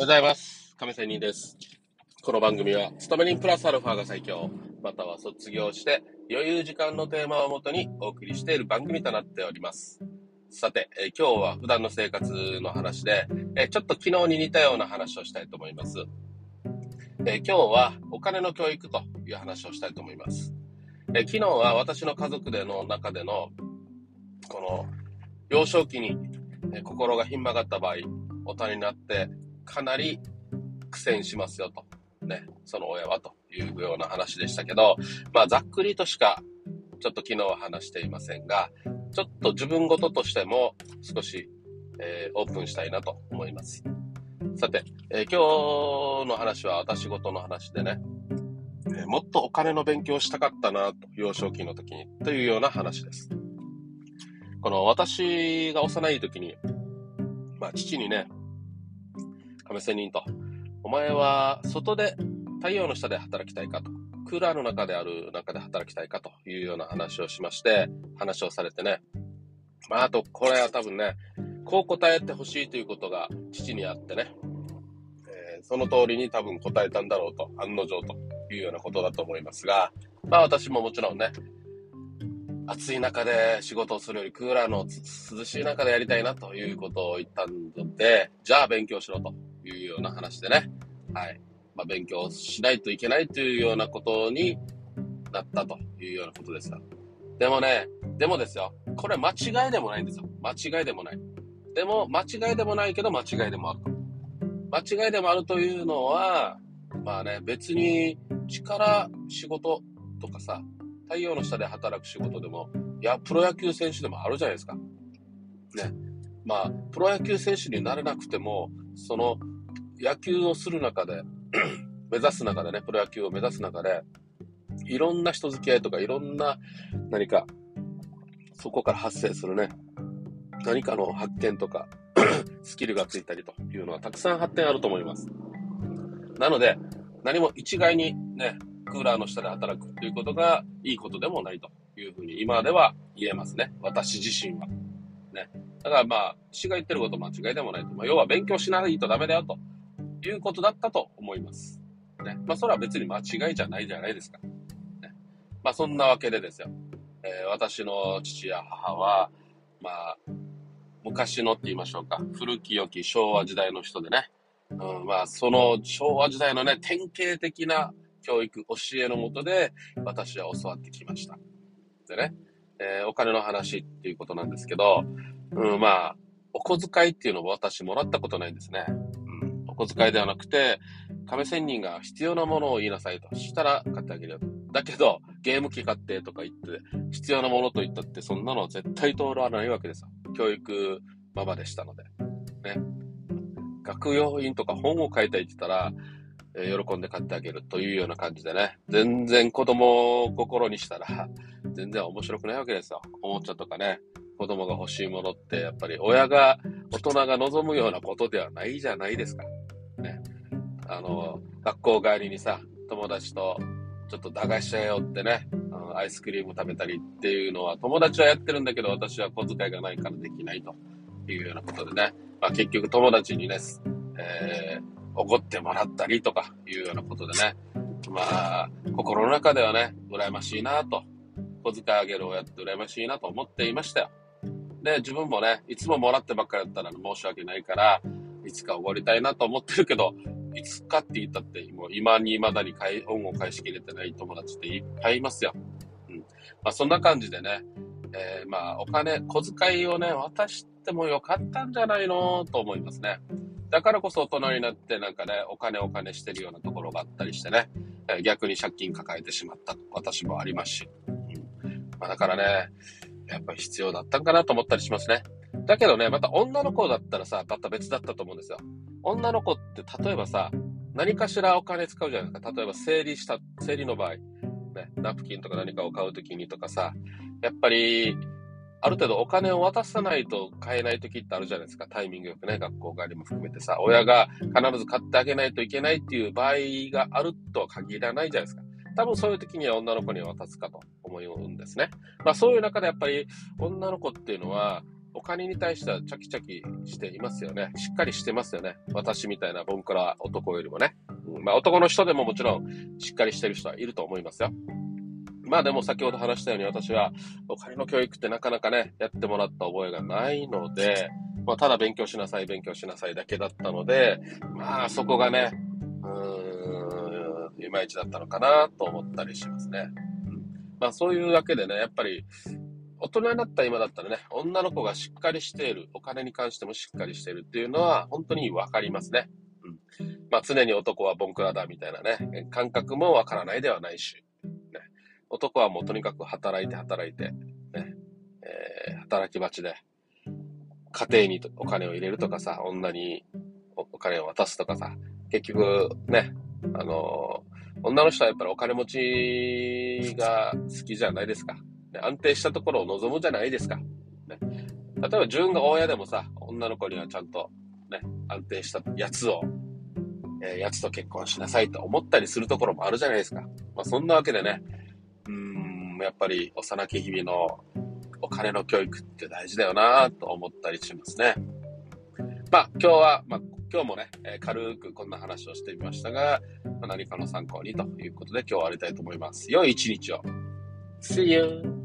おはようございます。亀仙人です。この番組は、勤め人プラスアルファが最強、または卒業して余裕時間のテーマをもとにお送りしている番組となっております。さて、え今日は普段の生活の話で、えちょっと昨日に似たような話をしたいと思います。え今日はお金の教育という話をしたいと思います。え昨日は私の家族での中での、この、幼少期に、え心がひん曲がった場合、大人になってかなり苦戦しますよと。ね、その親はというような話でしたけど、まあざっくりとしかちょっと昨日は話していませんが、ちょっと自分事としても少し、えーオープンしたいなと思います。さて、えー今日の話は私事の話でね、えーもっとお金の勉強をしたかったなと、幼少期の時に、というような話です。この私が幼い時に、まあ父にね、亀仙人と、お前は外で太陽の下で働きたいかと、クーラーの中である中で働きたいかというような話をしまして、話をされてね。まあ、あと、これは多分ね、こう答えてほしいということが父にあってね、えーその通りに多分答えたんだろうと、案の定というようなことだと思いますが、まあ私ももちろんね、暑い中で仕事をするよりクーラーの涼しい中でやりたいなということを言ったので、じゃあ勉強しろと。いうような話でね、はい。まあ、勉強しないといけないというようなことになったというようなことですよ。でもね、でもですよ。これ間違いでもないんですよ。間違いでもない。でも、間違いでもないけど間違いでもあると。間違いでもあるというのは、まあね、別に力仕事とかさ、太陽の下で働く仕事でも、いや、プロ野球選手でもあるじゃないですか。ね。まあ、プロ野球選手になれなくても、その野球をする中で、目指す中でね、プロ野球を目指す中で、いろんな人付き合いとか、いろんな何か、そこから発生するね、何かの発見とか、スキルがついたりというのはたくさん発展あると思います。なので、何も一概にね、クーラーの下で働くということがいいことでもないというふうに今では言えますね。私自身は。ね。だからまあ、私が言ってること間違いでもないと。まあ、要は勉強しないとダメだよということだったと思います。ね。まあ、それは別に間違いじゃないじゃないですか。ね。まあ、そんなわけでですよ。えー私の父や母は、まあ、昔のって言いましょうか。古き良き昭和時代の人でね。うん、まあ、その昭和時代のね、典型的な教育、教えのもとで、私は教わってきました。でね、えーお金の話っていうことなんですけど、うん、まあ、お小遣いっていうのを私もらったことないんですね。小遣いではなくて、亀仙人が必要なものを言いなさいと。したら買ってあげるよ。だけど、ゲーム機買ってとか言って、必要なものと言ったって、そんなの絶対通らないわけですよ。教育ママでしたので。ね。学用品とか本を買いたいって言ったら、え喜んで買ってあげるというような感じでね。全然子供を心にしたら、全然面白くないわけですよ。おもちゃとかね。子供が欲しいものって、やっぱり親が、大人が望むようなことではないじゃないですか。ね。あの、学校帰りにさ、友達とちょっと駄菓子屋寄ってね、アイスクリーム食べたりっていうのは、友達はやってるんだけど、私は小遣いがないからできないというようなことでね。まあ結局友達にね、えー、怒ってもらったりとかいうようなことでね。まあ、心の中ではね、羨ましいなと。小遣いあげる親って羨ましいなと思っていましたよ。で、自分もね、いつももらってばっかりだったら申し訳ないから、いつかおごりたいなと思ってるけど、いつかって言ったって、もう今に未だに恩を返しきれてない友達っていっぱいいますよ。うん。まあそんな感じでね、えーまあお金、小遣いをね、渡してもよかったんじゃないのと思いますね。だからこそ大人になってなんかね、お金お金してるようなところがあったりしてね、え逆に借金抱えてしまった私もありますし。うんまあ、だからね、やっぱ必要だったんかなと思ったりしますね。だけどね、また女の子だったらさ、また別だったと思うんですよ。女の子って例えばさ、何かしらお金使うじゃないですか。例えば整理した、整理の場合、ね、ナプキンとか何かを買うときにとかさ、やっぱり、ある程度お金を渡さないと買えない時ってあるじゃないですか。タイミングよくね、学校帰りも含めてさ、親が必ず買ってあげないといけないっていう場合があるとは限らないじゃないですか。多分そういう時には女の子に渡すかと思うんですね。まあそういう中でやっぱり女の子っていうのは、お金に対してはチャキチャキしていますよね。しっかりしてますよね。私みたいなボンクラ男よりもね。うん、まあ男の人でももちろんしっかりしてる人はいると思いますよ。まあでも先ほど話したように私はお金の教育ってなかなかね、やってもらった覚えがないので、まあただ勉強しなさい、勉強しなさいだけだったので、まあそこがね、うーん、いまいちだったのかなと思ったりしますね。まあそういうわけでね、やっぱり大人になった今だったらね、女の子がしっかりしている、お金に関してもしっかりしているっていうのは本当にわかりますね。うん。まあ常に男はボンクラだみたいなね、感覚もわからないではないし、ね。男はもうとにかく働いて働いて、ね、えー、働き蜂で、家庭にお金を入れるとかさ、女にお金を渡すとかさ、結局ね、あのー、女の人はやっぱりお金持ちが好きじゃないですか。安定したところを望むじゃないですか。ね、例えば自分が親でもさ、女の子にはちゃんとね、安定したやつを、えー、やつと結婚しなさいと思ったりするところもあるじゃないですか。まあそんなわけでね、うーん、やっぱり幼き日々のお金の教育って大事だよなと思ったりしますね。まあ今日は、まあ今日もね、えー、軽くこんな話をしてみましたが、まあ、何かの参考にということで今日は終わりたいと思います。良い一日を。See you!